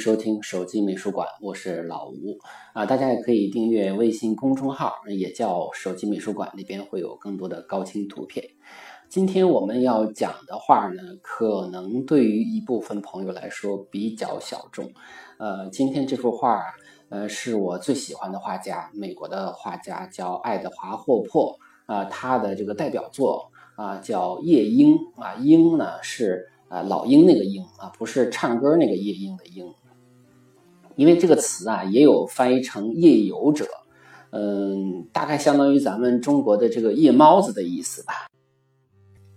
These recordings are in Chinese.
收听手机美术馆，我是老吴啊。大家也可以订阅微信公众号，也叫手机美术馆，里边会有更多的高清图片。今天我们要讲的画呢，可能对于一部分朋友来说比较小众。呃，今天这幅画，呃，是我最喜欢的画家，美国的画家叫爱德华·霍珀啊，他的这个代表作啊叫《夜莺》啊，莺呢是。啊，老鹰那个鹰啊，不是唱歌那个夜莺的莺，因为这个词啊也有翻译成夜游者，嗯，大概相当于咱们中国的这个夜猫子的意思吧。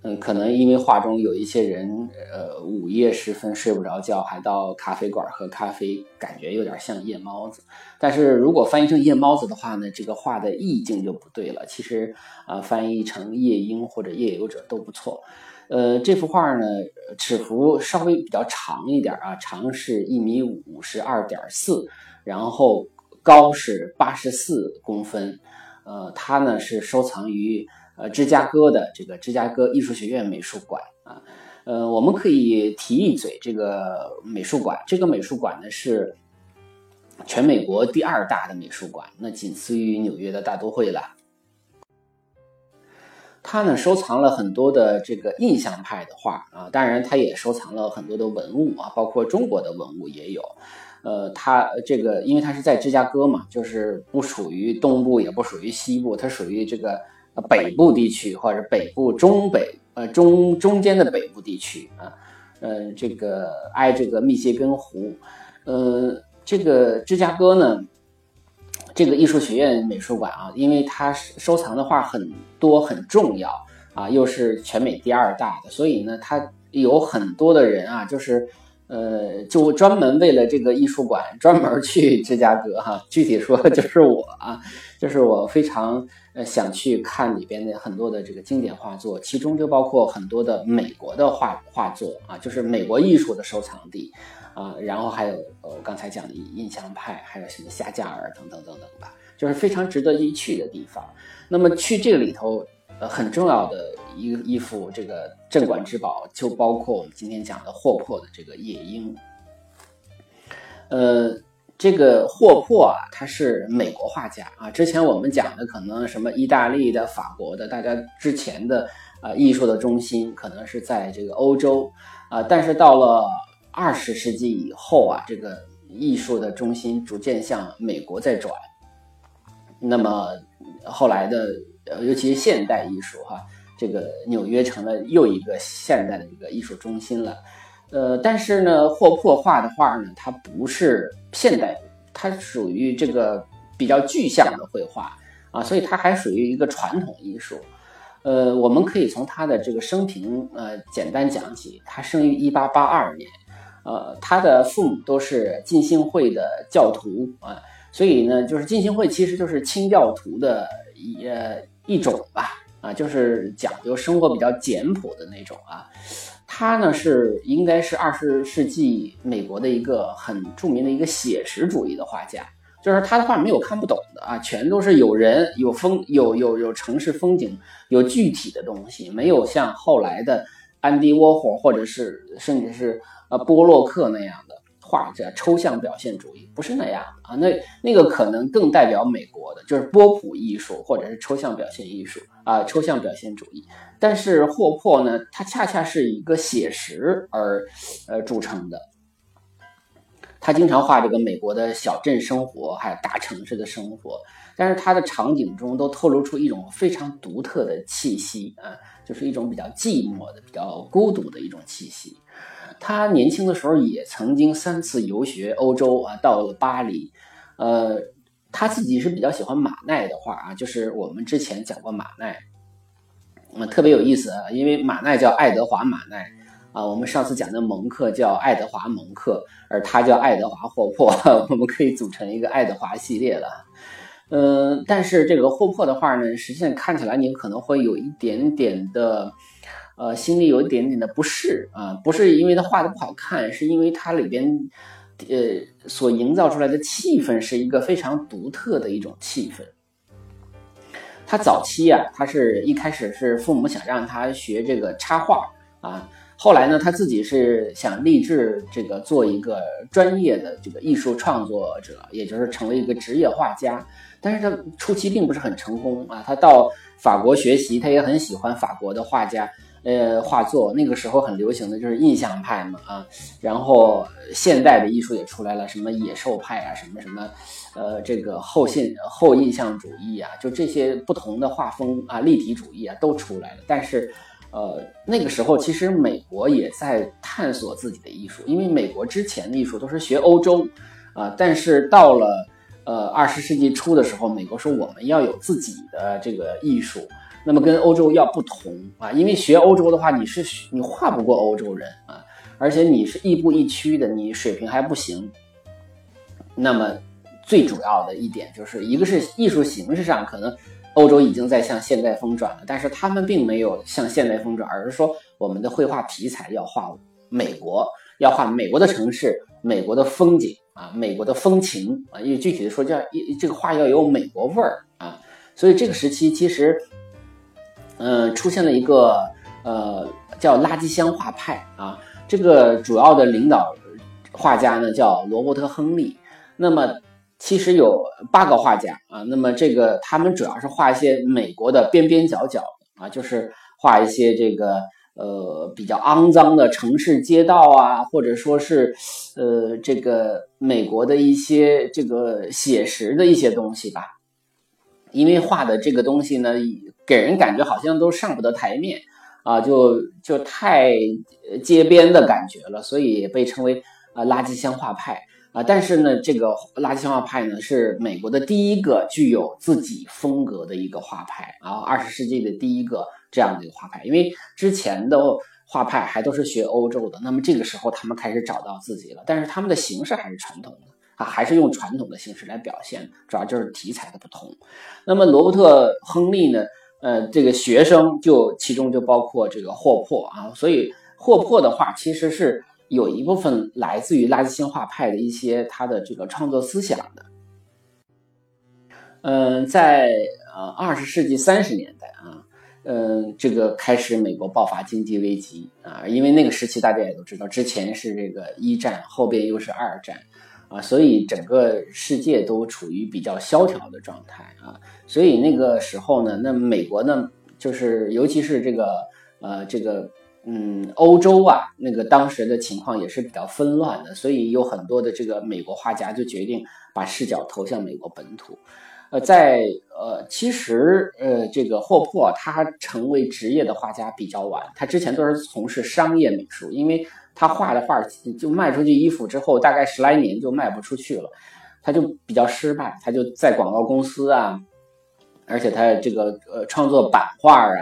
嗯，可能因为画中有一些人，呃，午夜时分睡不着觉，还到咖啡馆喝咖啡，感觉有点像夜猫子。但是如果翻译成夜猫子的话呢，这个画的意境就不对了。其实啊，翻译成夜莺或者夜游者都不错。呃，这幅画呢，尺幅稍微比较长一点啊，长是一米五十二点四，然后高是八十四公分。呃，它呢是收藏于呃芝加哥的这个芝加哥艺术学院美术馆啊。呃，我们可以提一嘴这个美术馆，这个美术馆呢是全美国第二大的美术馆，那仅次于纽约的大都会了。他呢收藏了很多的这个印象派的画啊，当然他也收藏了很多的文物啊，包括中国的文物也有。呃，他这个因为他是在芝加哥嘛，就是不属于东部，也不属于西部，它属于这个北部地区或者北部中北呃中中间的北部地区啊。嗯，这个挨这个密歇根湖。呃，这个芝加哥呢。这个艺术学院美术馆啊，因为它收藏的画很多很重要啊，又是全美第二大的，所以呢，它有很多的人啊，就是呃，就专门为了这个艺术馆专门去芝加哥哈。具体说就 是我啊，就是我非常呃想去看里边的很多的这个经典画作，其中就包括很多的美国的画画作啊，就是美国艺术的收藏地。啊，然后还有呃，我刚才讲的印象派，还有什么夏加尔等等等等吧，就是非常值得一去的地方。那么去这个里头，呃，很重要的一一幅这个镇馆之宝，就包括我们今天讲的霍珀的这个夜莺。呃，这个霍珀啊，他是美国画家啊。之前我们讲的可能什么意大利的、法国的，大家之前的啊艺术的中心可能是在这个欧洲啊，但是到了。二十世纪以后啊，这个艺术的中心逐渐向美国在转。那么后来的，呃，尤其是现代艺术哈，这个纽约成了又一个现代的一个艺术中心了。呃，但是呢，霍珀画的画呢，它不是现代，它属于这个比较具象的绘画啊，所以它还属于一个传统艺术。呃，我们可以从他的这个生平呃简单讲起，他生于一八八二年。呃，他的父母都是浸信会的教徒啊，所以呢，就是浸信会其实就是清教徒的一呃一种吧，啊，就是讲究生活比较简朴的那种啊。他呢是应该是二十世纪美国的一个很著名的一个写实主义的画家，就是他的画没有看不懂的啊，全都是有人有风有有有城市风景有具体的东西，没有像后来的安迪沃霍或者是甚至是。啊，波洛克那样的画家，抽象表现主义不是那样的啊，那那个可能更代表美国的，就是波普艺术或者是抽象表现艺术啊，抽象表现主义。但是霍珀呢，他恰恰是一个写实而呃著称的，他经常画这个美国的小镇生活，还有大城市的生活。但是他的场景中都透露出一种非常独特的气息啊，就是一种比较寂寞的、比较孤独的一种气息。他年轻的时候也曾经三次游学欧洲啊，到了巴黎。呃，他自己是比较喜欢马奈的画啊，就是我们之前讲过马奈，嗯，特别有意思啊，因为马奈叫爱德华马奈啊，我们上次讲的蒙克叫爱德华蒙克，而他叫爱德华霍珀，我们可以组成一个爱德华系列了。嗯，但是这个霍珀的画呢，实际上看起来你可能会有一点点的。呃，心里有一点点的不适啊，不是因为他画的不好看，是因为它里边，呃，所营造出来的气氛是一个非常独特的一种气氛。他早期啊，他是一开始是父母想让他学这个插画啊，后来呢，他自己是想立志这个做一个专业的这个艺术创作者，也就是成为一个职业画家。但是他初期并不是很成功啊，他到法国学习，他也很喜欢法国的画家。呃，画作那个时候很流行的就是印象派嘛啊，然后现代的艺术也出来了，什么野兽派啊，什么什么，呃，这个后现后印象主义啊，就这些不同的画风啊，立体主义啊都出来了。但是，呃，那个时候其实美国也在探索自己的艺术，因为美国之前的艺术都是学欧洲啊，但是到了呃二十世纪初的时候，美国说我们要有自己的这个艺术。那么跟欧洲要不同啊，因为学欧洲的话，你是你画不过欧洲人啊，而且你是亦步亦趋的，你水平还不行。那么最主要的一点就是一个是艺术形式上，可能欧洲已经在向现代风转了，但是他们并没有向现代风转，而是说我们的绘画题材要画美国，要画美国的城市、美国的风景啊、美国的风情啊，因为具体的说叫一这个画要有美国味儿啊，所以这个时期其实。嗯，出现了一个呃叫垃圾箱画派啊，这个主要的领导画家呢叫罗伯特·亨利。那么其实有八个画家啊，那么这个他们主要是画一些美国的边边角角啊，就是画一些这个呃比较肮脏的城市街道啊，或者说是呃这个美国的一些这个写实的一些东西吧。因为画的这个东西呢。给人感觉好像都上不得台面啊，就就太街边的感觉了，所以被称为啊垃圾箱画派啊。但是呢，这个垃圾箱画派呢是美国的第一个具有自己风格的一个画派啊，二十世纪的第一个这样的一个画派。因为之前的画派还都是学欧洲的，那么这个时候他们开始找到自己了，但是他们的形式还是传统的。还是用传统的形式来表现，主要就是题材的不同。那么罗伯特·亨利呢？呃，这个学生就其中就包括这个霍珀啊，所以霍珀的画其实是有一部分来自于垃圾箱画派的一些他的这个创作思想的。嗯，在呃二十世纪三十年代啊，嗯，这个开始美国爆发经济危机啊，因为那个时期大家也都知道，之前是这个一战，后边又是二战。啊，所以整个世界都处于比较萧条的状态啊，所以那个时候呢，那美国呢，就是尤其是这个呃这个嗯欧洲啊，那个当时的情况也是比较纷乱的，所以有很多的这个美国画家就决定把视角投向美国本土。呃，在呃其实呃这个霍珀他成为职业的画家比较晚，他之前都是从事商业美术，因为。他画的画就卖出去衣服之后，大概十来年就卖不出去了，他就比较失败。他就在广告公司啊，而且他这个呃创作版画啊，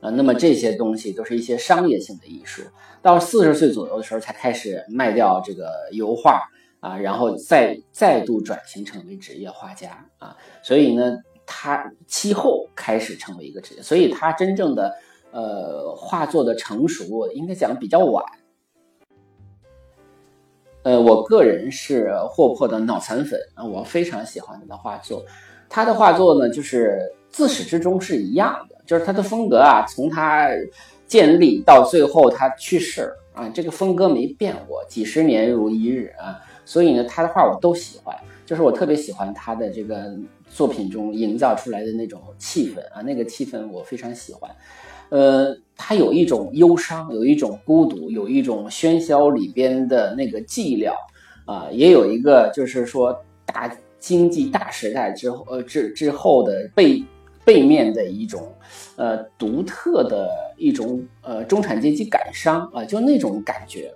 呃，那么这些东西都是一些商业性的艺术。到四十岁左右的时候，才开始卖掉这个油画啊，然后再再度转型成为职业画家啊。所以呢，他其后开始成为一个职业，所以他真正的呃画作的成熟，应该讲比较晚。呃，我个人是霍珀的脑残粉啊，我非常喜欢他的画作。他的画作呢，就是自始至终是一样的，就是他的风格啊，从他建立到最后他去世啊，这个风格没变过，几十年如一日啊。所以呢，他的画我都喜欢，就是我特别喜欢他的这个作品中营造出来的那种气氛啊，那个气氛我非常喜欢。呃，他有一种忧伤，有一种孤独，有一种喧嚣里边的那个寂寥，啊，也有一个就是说大经济大时代之后呃之之后的背背面的一种呃独特的一种呃中产阶级感伤啊，就那种感觉。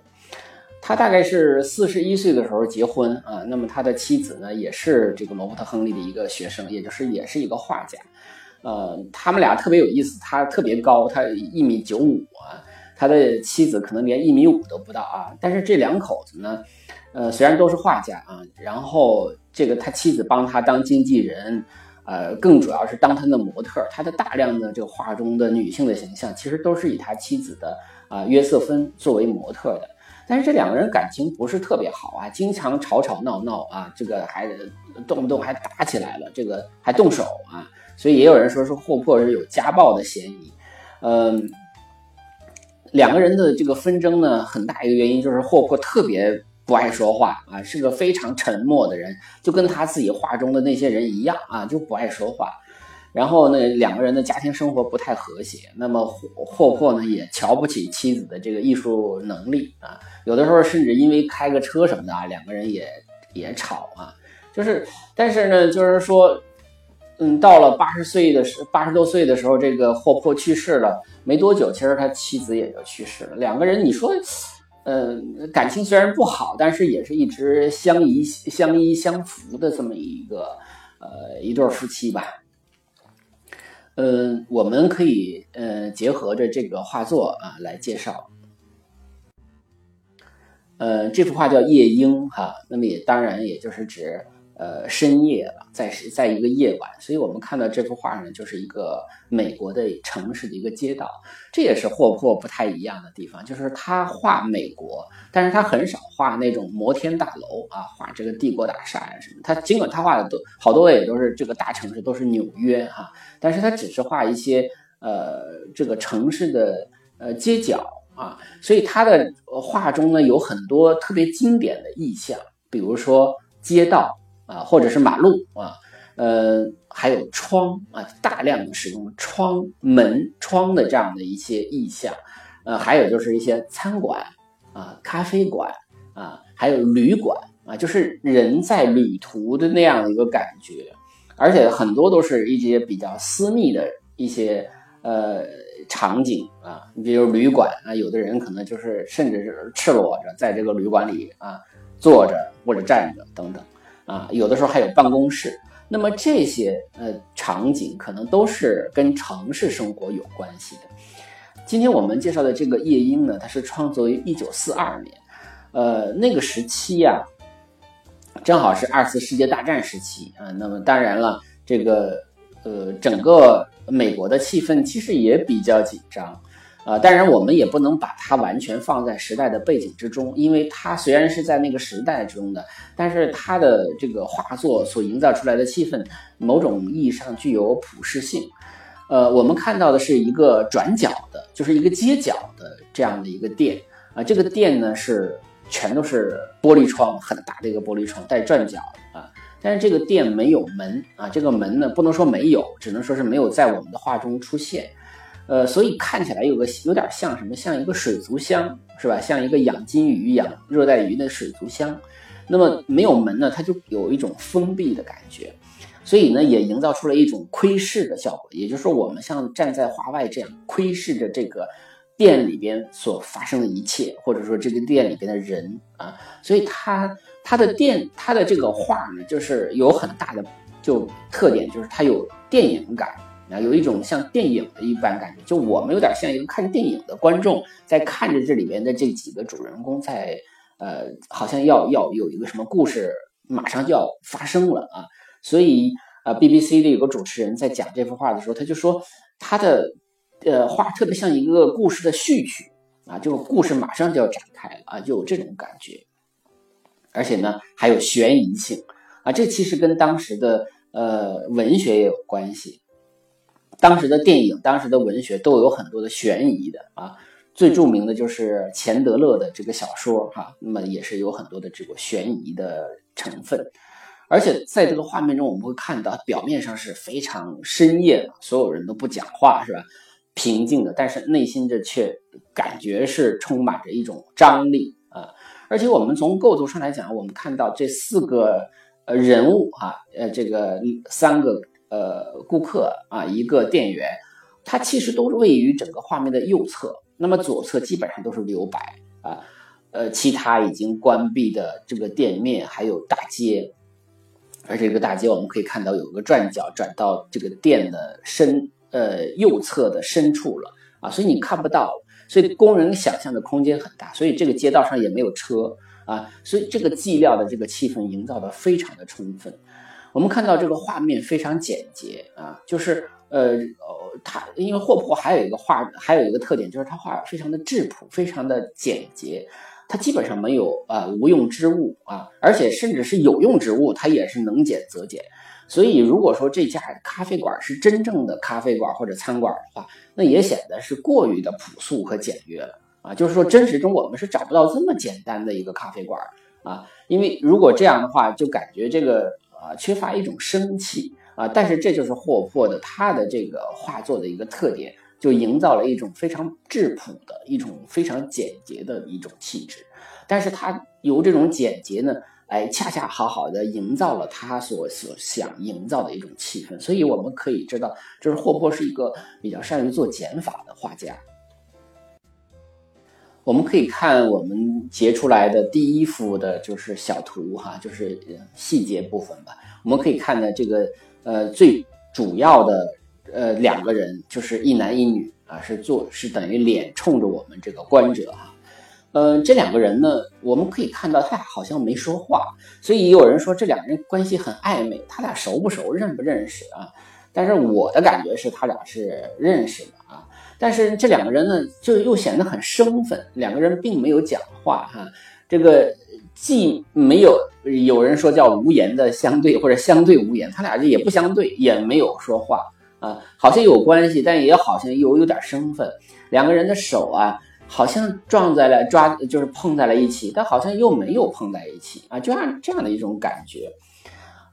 他大概是四十一岁的时候结婚啊，那么他的妻子呢也是这个罗伯特·亨利的一个学生，也就是也是一个画家。呃，他们俩特别有意思，他特别高，他一米九五啊，他的妻子可能连一米五都不到啊。但是这两口子呢，呃，虽然都是画家啊，然后这个他妻子帮他当经纪人，呃，更主要是当他的模特。他的大量的这个画中的女性的形象，其实都是以他妻子的啊约瑟芬作为模特的。但是这两个人感情不是特别好啊，经常吵吵闹闹啊，这个还动不动还打起来了，这个还动手啊，所以也有人说是霍珀是有家暴的嫌疑。嗯，两个人的这个纷争呢，很大一个原因就是霍珀特别不爱说话啊，是个非常沉默的人，就跟他自己画中的那些人一样啊，就不爱说话。然后呢，两个人的家庭生活不太和谐。那么霍霍珀呢，也瞧不起妻子的这个艺术能力啊。有的时候甚至因为开个车什么的啊，两个人也也吵啊。就是，但是呢，就是说，嗯，到了八十岁的时，八十多岁的时候，这个霍珀去世了没多久，其实他妻子也就去世了。两个人，你说，呃，感情虽然不好，但是也是一直相依相依相扶的这么一个呃一对夫妻吧。嗯，我们可以呃结合着这个画作啊来介绍。呃，这幅画叫《夜莺》哈，那么也当然也就是指。呃，深夜了，在是在一个夜晚，所以我们看到这幅画呢，就是一个美国的城市的一个街道。这也是霍珀不太一样的地方，就是他画美国，但是他很少画那种摩天大楼啊，画这个帝国大厦呀什么。他尽管他画的都好多也都是这个大城市，都是纽约哈，但是他只是画一些呃这个城市的呃街角啊，所以他的画中呢有很多特别经典的意象，比如说街道。啊，或者是马路啊，呃，还有窗啊，大量的使用窗门窗的这样的一些意象，呃，还有就是一些餐馆啊、咖啡馆啊，还有旅馆啊，就是人在旅途的那样的一个感觉，而且很多都是一些比较私密的一些呃场景啊，你比如旅馆啊，有的人可能就是甚至是赤裸着在这个旅馆里啊坐着或者站着等等。啊，有的时候还有办公室，那么这些呃场景可能都是跟城市生活有关系的。今天我们介绍的这个夜莺呢，它是创作于一九四二年，呃，那个时期呀，正好是二次世界大战时期啊。那么当然了，这个呃整个美国的气氛其实也比较紧张。呃，当然我们也不能把它完全放在时代的背景之中，因为它虽然是在那个时代中的，但是它的这个画作所营造出来的气氛，某种意义上具有普适性。呃，我们看到的是一个转角的，就是一个街角的这样的一个店啊，这个店呢是全都是玻璃窗，很大的一个玻璃窗带转角啊，但是这个店没有门啊，这个门呢不能说没有，只能说是没有在我们的画中出现。呃，所以看起来有个有点像什么，像一个水族箱，是吧？像一个养金鱼、养热带鱼的水族箱。那么没有门呢，它就有一种封闭的感觉，所以呢，也营造出了一种窥视的效果。也就是说，我们像站在画外这样窥视着这个店里边所发生的一切，或者说这个店里边的人啊。所以它它的店它的这个画呢，就是有很大的就特点，就是它有电影感。啊，有一种像电影的一般感觉，就我们有点像一个看电影的观众，在看着这里边的这几个主人公，在呃，好像要要有一个什么故事马上就要发生了啊。所以呃，BBC 的有个主持人在讲这幅画的时候，他就说他的呃画特别像一个故事的序曲啊，就故事马上就要展开了啊，就有这种感觉，而且呢还有悬疑性啊，这其实跟当时的呃文学也有关系。当时的电影、当时的文学都有很多的悬疑的啊，最著名的就是钱德勒的这个小说哈，那么也是有很多的这个悬疑的成分，而且在这个画面中，我们会看到表面上是非常深夜，所有人都不讲话是吧？平静的，但是内心这却感觉是充满着一种张力啊！而且我们从构图上来讲，我们看到这四个呃人物哈，呃这个三个呃顾客啊，一个店员，它其实都是位于整个画面的右侧，那么左侧基本上都是留白啊，呃其他已经关闭的这个店面还有大街。而这个大街，我们可以看到有个转角转到这个店的深呃右侧的深处了啊，所以你看不到，所以工人想象的空间很大，所以这个街道上也没有车啊，所以这个寂寥的这个气氛营造的非常的充分。我们看到这个画面非常简洁啊，就是呃哦，它因为霍普还有一个画，还有一个特点就是他画非常的质朴，非常的简洁。它基本上没有啊无用之物啊，而且甚至是有用之物，它也是能减则减。所以如果说这家咖啡馆是真正的咖啡馆或者餐馆的话，那也显得是过于的朴素和简约了啊。就是说真实中我们是找不到这么简单的一个咖啡馆啊，因为如果这样的话，就感觉这个啊缺乏一种生气啊。但是这就是霍珀的他的这个画作的一个特点。就营造了一种非常质朴的一种非常简洁的一种气质，但是他由这种简洁呢，哎，恰恰好好的营造了他所所想营造的一种气氛。所以我们可以知道，就是霍珀是一个比较善于做减法的画家。我们可以看我们截出来的第一幅的就是小图哈，就是细节部分吧。我们可以看的这个呃最主要的。呃，两个人就是一男一女啊，是做是等于脸冲着我们这个观者哈。嗯，这两个人呢，我们可以看到他俩好像没说话，所以有人说这两个人关系很暧昧，他俩熟不熟，认不认识啊？但是我的感觉是他俩是认识的。但是这两个人呢，就又显得很生分，两个人并没有讲话哈。这个既没有有人说叫无言的相对或者相对无言，他俩这也不相对，也没有说话。啊，好像有关系，但也好像又有点生分。两个人的手啊，好像撞在了抓，就是碰在了一起，但好像又没有碰在一起啊，就像这样的一种感觉。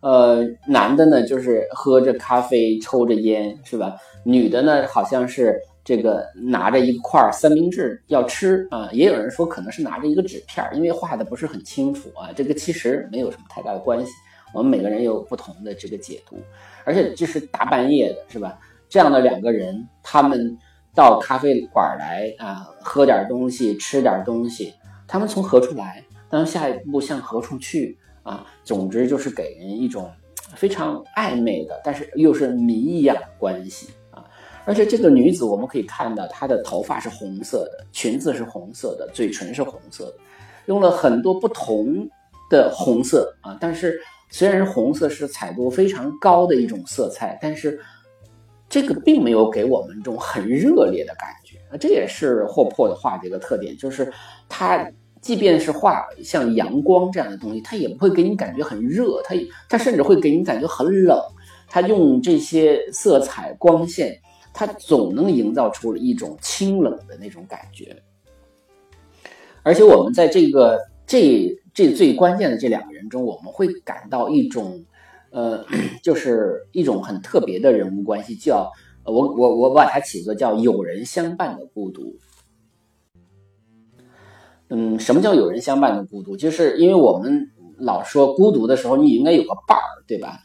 呃，男的呢，就是喝着咖啡，抽着烟，是吧？女的呢，好像是这个拿着一块三明治要吃啊。也有人说可能是拿着一个纸片，因为画的不是很清楚啊。这个其实没有什么太大的关系。我们每个人有不同的这个解读。而且这是大半夜的，是吧？这样的两个人，他们到咖啡馆来啊，喝点东西，吃点东西。他们从何处来？他们下一步向何处去？啊，总之就是给人一种非常暧昧的，但是又是谜一样的关系。而且这个女子，我们可以看到她的头发是红色的，裙子是红色的，嘴唇是红色的，用了很多不同的红色啊，但是。虽然红色是彩度非常高的一种色彩，但是这个并没有给我们这种很热烈的感觉啊。这也是霍珀的画的一个特点，就是他即便是画像阳光这样的东西，他也不会给你感觉很热，他他甚至会给你感觉很冷。他用这些色彩光线，他总能营造出一种清冷的那种感觉。而且我们在这个这。这最关键的这两个人中，我们会感到一种，呃，就是一种很特别的人物关系，叫我我我把它起个叫有人相伴的孤独。嗯，什么叫有人相伴的孤独？就是因为我们老说孤独的时候，你应该有个伴儿，对吧？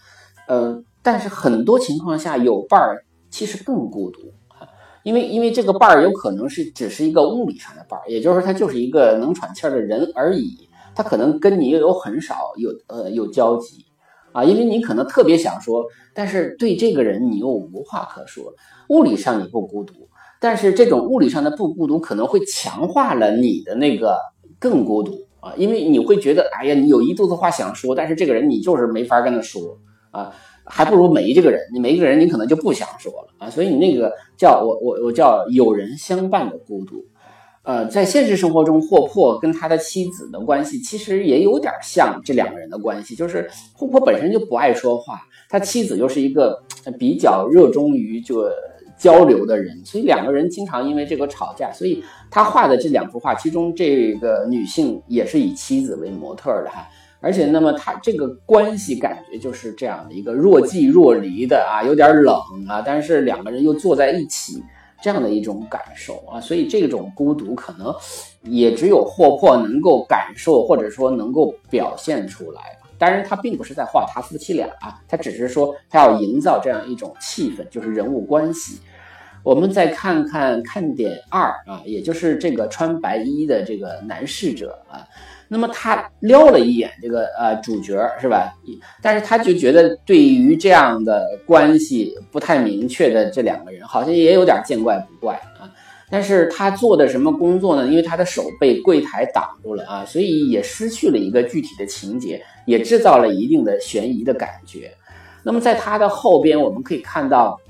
呃，但是很多情况下有伴儿其实更孤独啊，因为因为这个伴儿有可能是只是一个物理上的伴儿，也就是说他就是一个能喘气儿的人而已。他可能跟你又有很少有呃有交集，啊，因为你可能特别想说，但是对这个人你又无话可说。物理上你不孤独，但是这种物理上的不孤独可能会强化了你的那个更孤独啊，因为你会觉得，哎呀，你有一肚子话想说，但是这个人你就是没法跟他说啊，还不如没这个人。你没这个人，你可能就不想说了啊，所以你那个叫我我我叫有人相伴的孤独。呃，在现实生活中，霍珀跟他的妻子的关系其实也有点像这两个人的关系，就是霍珀本身就不爱说话，他妻子又是一个比较热衷于就交流的人，所以两个人经常因为这个吵架。所以他画的这两幅画，其中这个女性也是以妻子为模特的哈，而且那么他这个关系感觉就是这样的一个若即若离的啊，有点冷啊，但是两个人又坐在一起。这样的一种感受啊，所以这种孤独可能也只有霍珀能够感受，或者说能够表现出来。当然，他并不是在画他夫妻俩啊，他只是说他要营造这样一种气氛，就是人物关系。我们再看看看点二啊，也就是这个穿白衣的这个男侍者啊，那么他撩了一眼这个呃主角是吧？但是他就觉得对于这样的关系不太明确的这两个人，好像也有点见怪不怪啊。但是他做的什么工作呢？因为他的手被柜台挡住了啊，所以也失去了一个具体的情节，也制造了一定的悬疑的感觉。那么在他的后边，我们可以看到，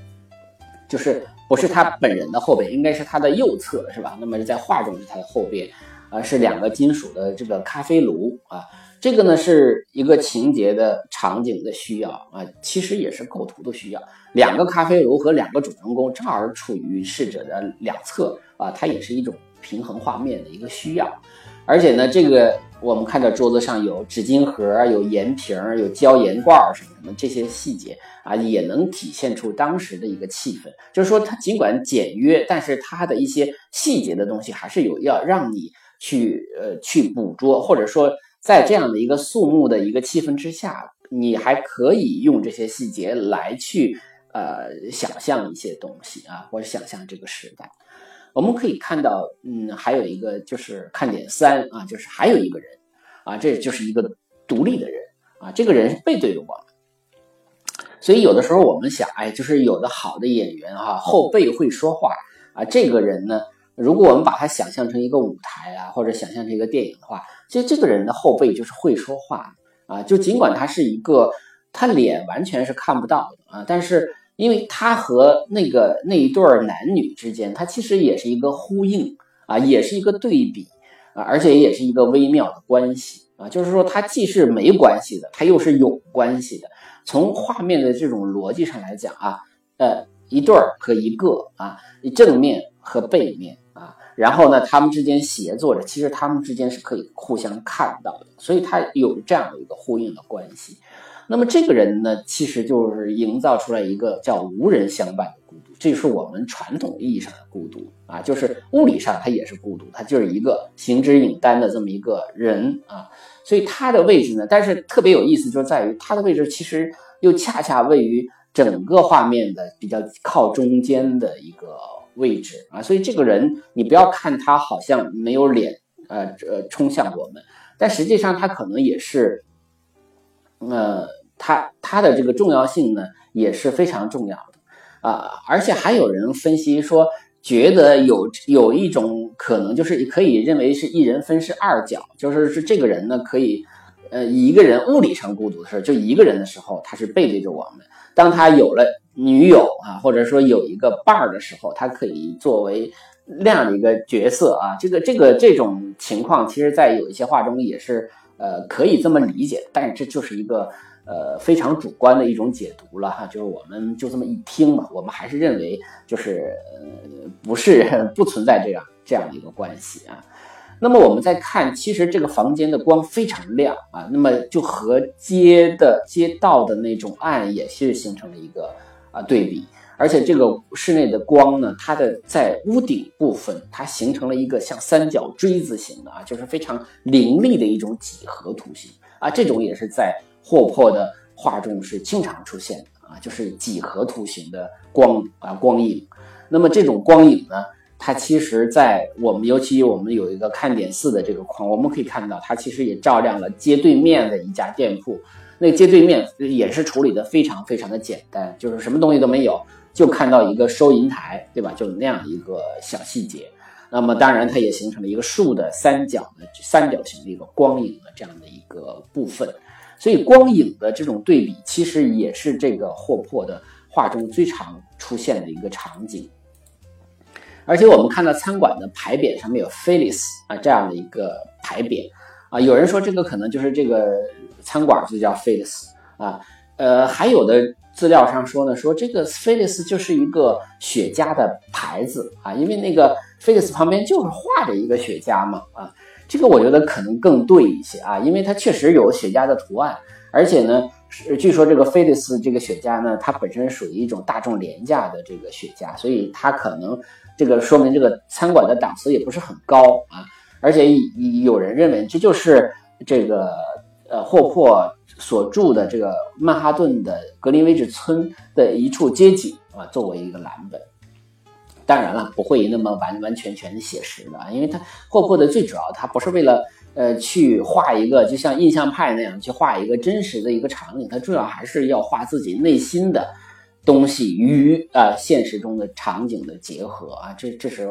就是。不是他本人的后背，应该是他的右侧，是吧？那么在画中是他的后边，啊，是两个金属的这个咖啡炉啊，这个呢是一个情节的场景的需要啊，其实也是构图的需要。两个咖啡炉和两个主人公正好处于逝者的两侧啊，它也是一种平衡画面的一个需要。而且呢，这个我们看到桌子上有纸巾盒、有盐瓶、有椒盐罐什么什么这些细节啊，也能体现出当时的一个气氛。就是说，它尽管简约，但是它的一些细节的东西还是有要让你去呃去捕捉，或者说在这样的一个肃穆的一个气氛之下，你还可以用这些细节来去呃想象一些东西啊，或者想象这个时代。我们可以看到，嗯，还有一个就是看点三啊，就是还有一个人啊，这就是一个独立的人啊，这个人是背对着我们，所以有的时候我们想，哎，就是有的好的演员哈，后背会说话啊，这个人呢，如果我们把它想象成一个舞台啊，或者想象成一个电影的话，其实这个人的后背就是会说话啊，就尽管他是一个，他脸完全是看不到的啊，但是。因为他和那个那一对男女之间，他其实也是一个呼应啊，也是一个对比啊，而且也是一个微妙的关系啊。就是说，它既是没关系的，它又是有关系的。从画面的这种逻辑上来讲啊，呃，一对儿和一个啊，正面和背面，然后呢，他们之间协作着，其实他们之间是可以互相看到的，所以它有这样的一个呼应的关系。那么这个人呢，其实就是营造出来一个叫无人相伴的孤独，这是我们传统意义上的孤独啊，就是物理上他也是孤独，他就是一个行之影单的这么一个人啊，所以他的位置呢，但是特别有意思，就在于他的位置其实又恰恰位于整个画面的比较靠中间的一个位置啊，所以这个人你不要看他好像没有脸，呃呃冲向我们，但实际上他可能也是。呃，他他的这个重要性呢也是非常重要的啊，而且还有人分析说，觉得有有一种可能，就是可以认为是一人分饰二角，就是是这个人呢可以，呃，一个人物理上孤独的时候，就一个人的时候，他是背对着我们；当他有了女友啊，或者说有一个伴儿的时候，他可以作为那样的一个角色啊。这个这个这种情况，其实在有一些画中也是。呃，可以这么理解，但是这就是一个呃非常主观的一种解读了哈，就是我们就这么一听嘛，我们还是认为就是呃不是不存在这样这样的一个关系啊。那么我们再看，其实这个房间的光非常亮啊，那么就和街的街道的那种暗也是形成了一个啊对比。而且这个室内的光呢，它的在屋顶部分，它形成了一个像三角锥子形的啊，就是非常凌厉的一种几何图形啊。这种也是在霍珀的画中是经常出现的啊，就是几何图形的光啊光影。那么这种光影呢，它其实在我们尤其我们有一个看点四的这个框，我们可以看到它其实也照亮了街对面的一家店铺。那街对面也是处理的非常非常的简单，就是什么东西都没有。就看到一个收银台，对吧？就那样一个小细节，那么当然它也形成了一个竖的三角的三角形的一个光影的这样的一个部分，所以光影的这种对比，其实也是这个霍珀的画中最常出现的一个场景。而且我们看到餐馆的牌匾上面有 Phyllis 啊这样的一个牌匾啊，有人说这个可能就是这个餐馆就叫 Phyllis 啊，呃，还有的。资料上说呢，说这个菲利斯就是一个雪茄的牌子啊，因为那个菲利斯旁边就是画着一个雪茄嘛啊，这个我觉得可能更对一些啊，因为它确实有雪茄的图案，而且呢，据说这个菲利斯这个雪茄呢，它本身属于一种大众廉价的这个雪茄，所以它可能这个说明这个餐馆的档次也不是很高啊，而且有人认为这就是这个呃霍珀所住的这个曼哈顿的格林威治村的一处街景啊作为一个蓝本。当然了，不会那么完完全全的写实的，因为他霍珀的最主要，他不是为了呃去画一个就像印象派那样去画一个真实的一个场景，他主要还是要画自己内心的东西与啊现实中的场景的结合啊，这这是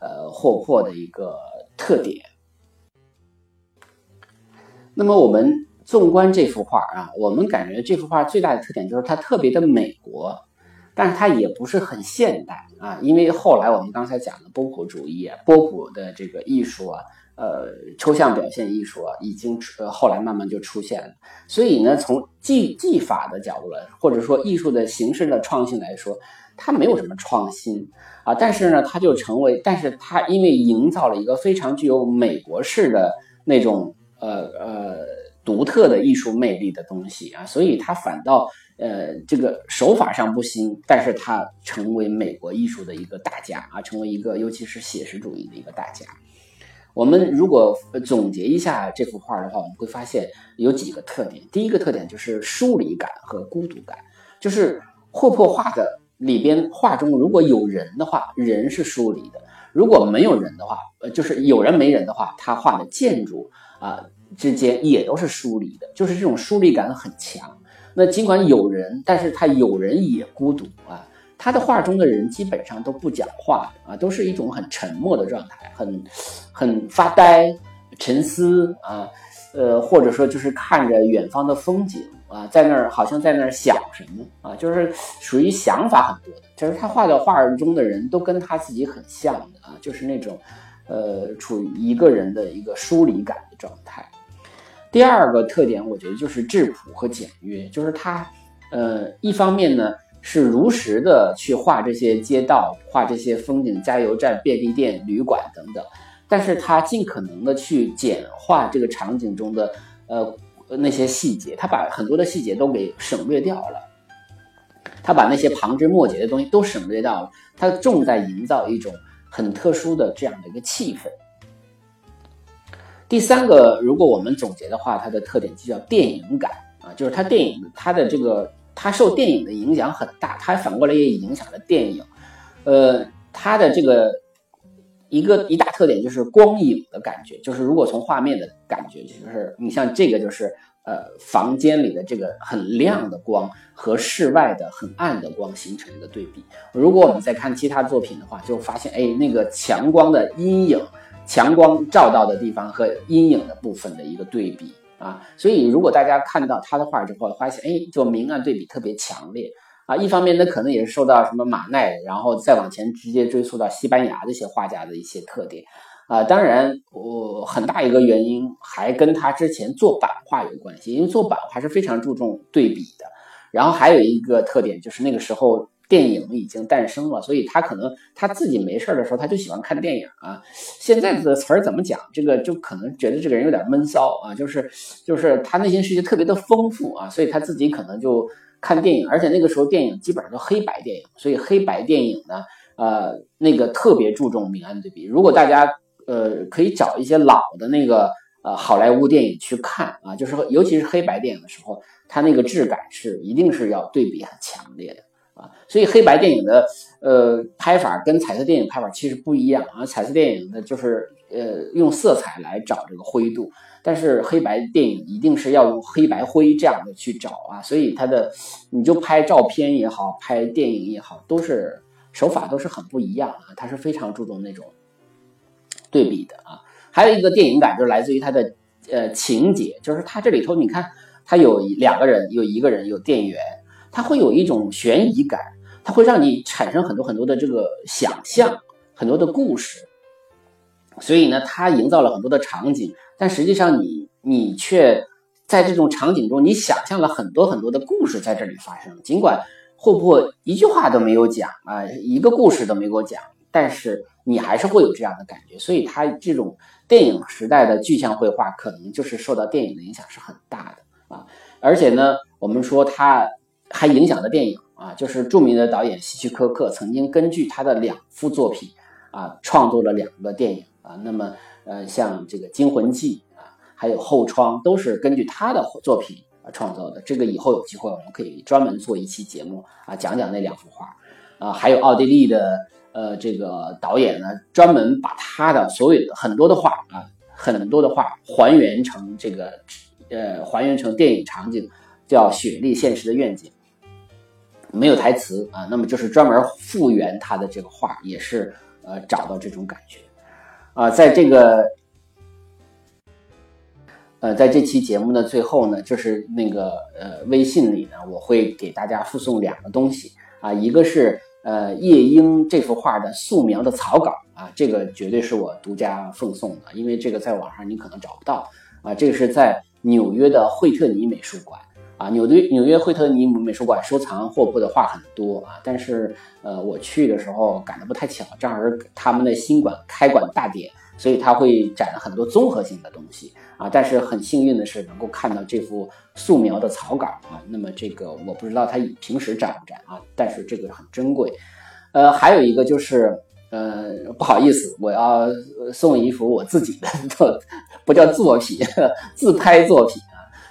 呃霍珀的一个特点。那么我们纵观这幅画啊，我们感觉这幅画最大的特点就是它特别的美国。但是它也不是很现代啊，因为后来我们刚才讲的波普主义啊，波普的这个艺术啊，呃，抽象表现艺术啊，已经呃后来慢慢就出现了。所以呢，从技技法的角度来，或者说艺术的形式的创新来说，它没有什么创新啊。但是呢，它就成为，但是它因为营造了一个非常具有美国式的那种呃呃独特的艺术魅力的东西啊，所以它反倒。呃，这个手法上不行，但是他成为美国艺术的一个大家啊，成为一个尤其是写实主义的一个大家。我们如果总结一下这幅画的话，我们会发现有几个特点。第一个特点就是疏离感和孤独感，就是霍珀画的里边画中如果有人的话，人是疏离的；如果没有人的话，呃，就是有人没人的话，他画的建筑啊之间也都是疏离的，就是这种疏离感很强。那尽管有人，但是他有人也孤独啊。他的画中的人基本上都不讲话啊，都是一种很沉默的状态，很很发呆、沉思啊，呃，或者说就是看着远方的风景啊，在那儿好像在那儿想什么啊，就是属于想法很多的。就是他画的画中的人都跟他自己很像的啊，就是那种呃，处于一个人的一个疏离感的状态。第二个特点，我觉得就是质朴和简约，就是他，呃，一方面呢是如实的去画这些街道，画这些风景、加油站、便利店、旅馆等等，但是他尽可能的去简化这个场景中的呃那些细节，他把很多的细节都给省略掉了，他把那些旁枝末节的东西都省略掉了，他重在营造一种很特殊的这样的一个气氛。第三个，如果我们总结的话，它的特点就叫电影感啊，就是它电影它的这个它受电影的影响很大，它反过来也影响了电影。呃，它的这个一个一大特点就是光影的感觉，就是如果从画面的感觉，就是你像这个就是呃房间里的这个很亮的光和室外的很暗的光形成一个对比。如果我们再看其他作品的话，就发现哎那个强光的阴影。强光照到的地方和阴影的部分的一个对比啊，所以如果大家看到他的画之后，发现哎，就明暗对比特别强烈啊。一方面呢，可能也是受到什么马奈，然后再往前直接追溯到西班牙这些画家的一些特点啊。当然，我很大一个原因还跟他之前做版画有关系，因为做版画是非常注重对比的。然后还有一个特点就是那个时候。电影已经诞生了，所以他可能他自己没事的时候，他就喜欢看电影啊。现在的词儿怎么讲？这个就可能觉得这个人有点闷骚啊，就是就是他内心世界特别的丰富啊，所以他自己可能就看电影，而且那个时候电影基本上都黑白电影，所以黑白电影呢，呃，那个特别注重明暗对比。如果大家呃可以找一些老的那个呃好莱坞电影去看啊，就是尤其是黑白电影的时候，它那个质感是一定是要对比很强烈的。啊，所以黑白电影的呃拍法跟彩色电影拍法其实不一样啊。彩色电影的就是呃用色彩来找这个灰度，但是黑白电影一定是要用黑白灰这样的去找啊。所以它的你就拍照片也好，拍电影也好，都是手法都是很不一样啊。它是非常注重那种对比的啊。还有一个电影感就是来自于它的呃情节，就是它这里头你看，它有两个人，有一个人，有店员。它会有一种悬疑感，它会让你产生很多很多的这个想象，很多的故事。所以呢，它营造了很多的场景，但实际上你你却在这种场景中，你想象了很多很多的故事在这里发生。尽管霍珀一句话都没有讲啊，一个故事都没给我讲，但是你还是会有这样的感觉。所以它这种电影时代的具象绘画，可能就是受到电影的影响是很大的啊。而且呢，我们说它。还影响了电影啊，就是著名的导演希区柯克曾经根据他的两幅作品啊，创作了两个电影啊。那么，呃，像这个《惊魂记》啊，还有后窗，都是根据他的作品啊创造的。这个以后有机会我们可以专门做一期节目啊，讲讲那两幅画啊。还有奥地利的呃这个导演呢，专门把他的所有的很多的画啊，很多的画还原成这个呃还原成电影场景，叫《雪莉现实的愿景》。没有台词啊，那么就是专门复原他的这个画，也是呃找到这种感觉啊，在这个呃在这期节目的最后呢，就是那个呃微信里呢，我会给大家附送两个东西啊，一个是呃夜莺这幅画的素描的草稿啊，这个绝对是我独家奉送的，因为这个在网上你可能找不到啊，这个是在纽约的惠特尼美术馆。啊，纽约纽约惠特尼姆美术馆收藏霍布的画很多啊，但是呃，我去的时候赶得不太巧，正好是他们的新馆开馆大典，所以他会展很多综合性的东西啊。但是很幸运的是能够看到这幅素描的草稿啊。那么这个我不知道他平时展不展啊，但是这个很珍贵。呃，还有一个就是呃，不好意思，我要送一幅我自己的作，不叫作品，自拍作品。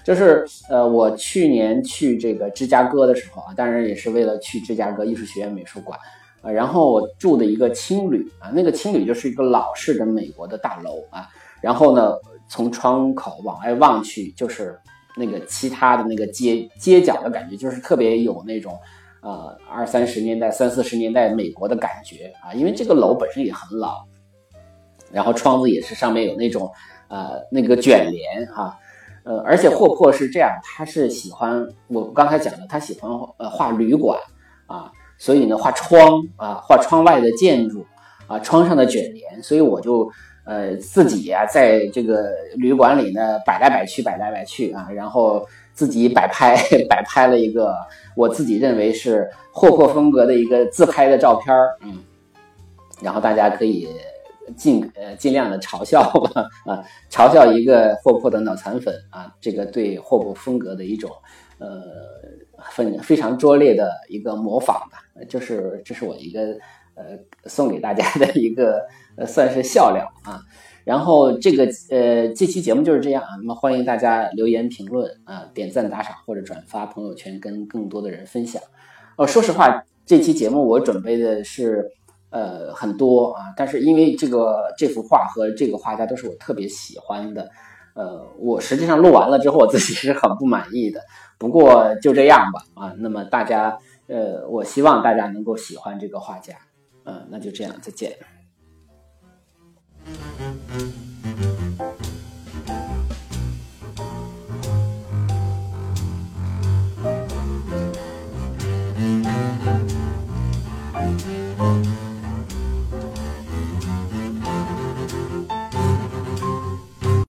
就是呃，我去年去这个芝加哥的时候啊，当然也是为了去芝加哥艺术学院美术馆啊。然后我住的一个青旅啊，那个青旅就是一个老式的美国的大楼啊。然后呢，从窗口往外望去，就是那个其他的那个街街角的感觉，就是特别有那种呃二三十年代、三四十年代美国的感觉啊。因为这个楼本身也很老，然后窗子也是上面有那种呃那个卷帘哈。呃，而且霍珀是这样，他是喜欢我刚才讲的，他喜欢呃画旅馆啊，所以呢画窗啊，画窗外的建筑啊，窗上的卷帘，所以我就呃自己呀在这个旅馆里呢摆来摆去，摆来摆去啊，然后自己摆拍 摆拍了一个我自己认为是霍珀风格的一个自拍的照片嗯，然后大家可以。尽呃尽量的嘲笑吧啊，嘲笑一个霍普的脑残粉啊，这个对霍普风格的一种呃非非常拙劣的一个模仿吧，就是这是我一个呃送给大家的一个算是笑料啊。然后这个呃这期节目就是这样啊，那么欢迎大家留言评论啊，点赞打赏或者转发朋友圈，跟更多的人分享。哦，说实话，这期节目我准备的是。呃很多啊但是因为这个这幅画和这个画家都是我特别喜欢的呃我实际上录完了之后我自己是很不满意的。不过就这样吧啊那么大家呃我希望大家能够喜欢这个画家嗯那就这样再见。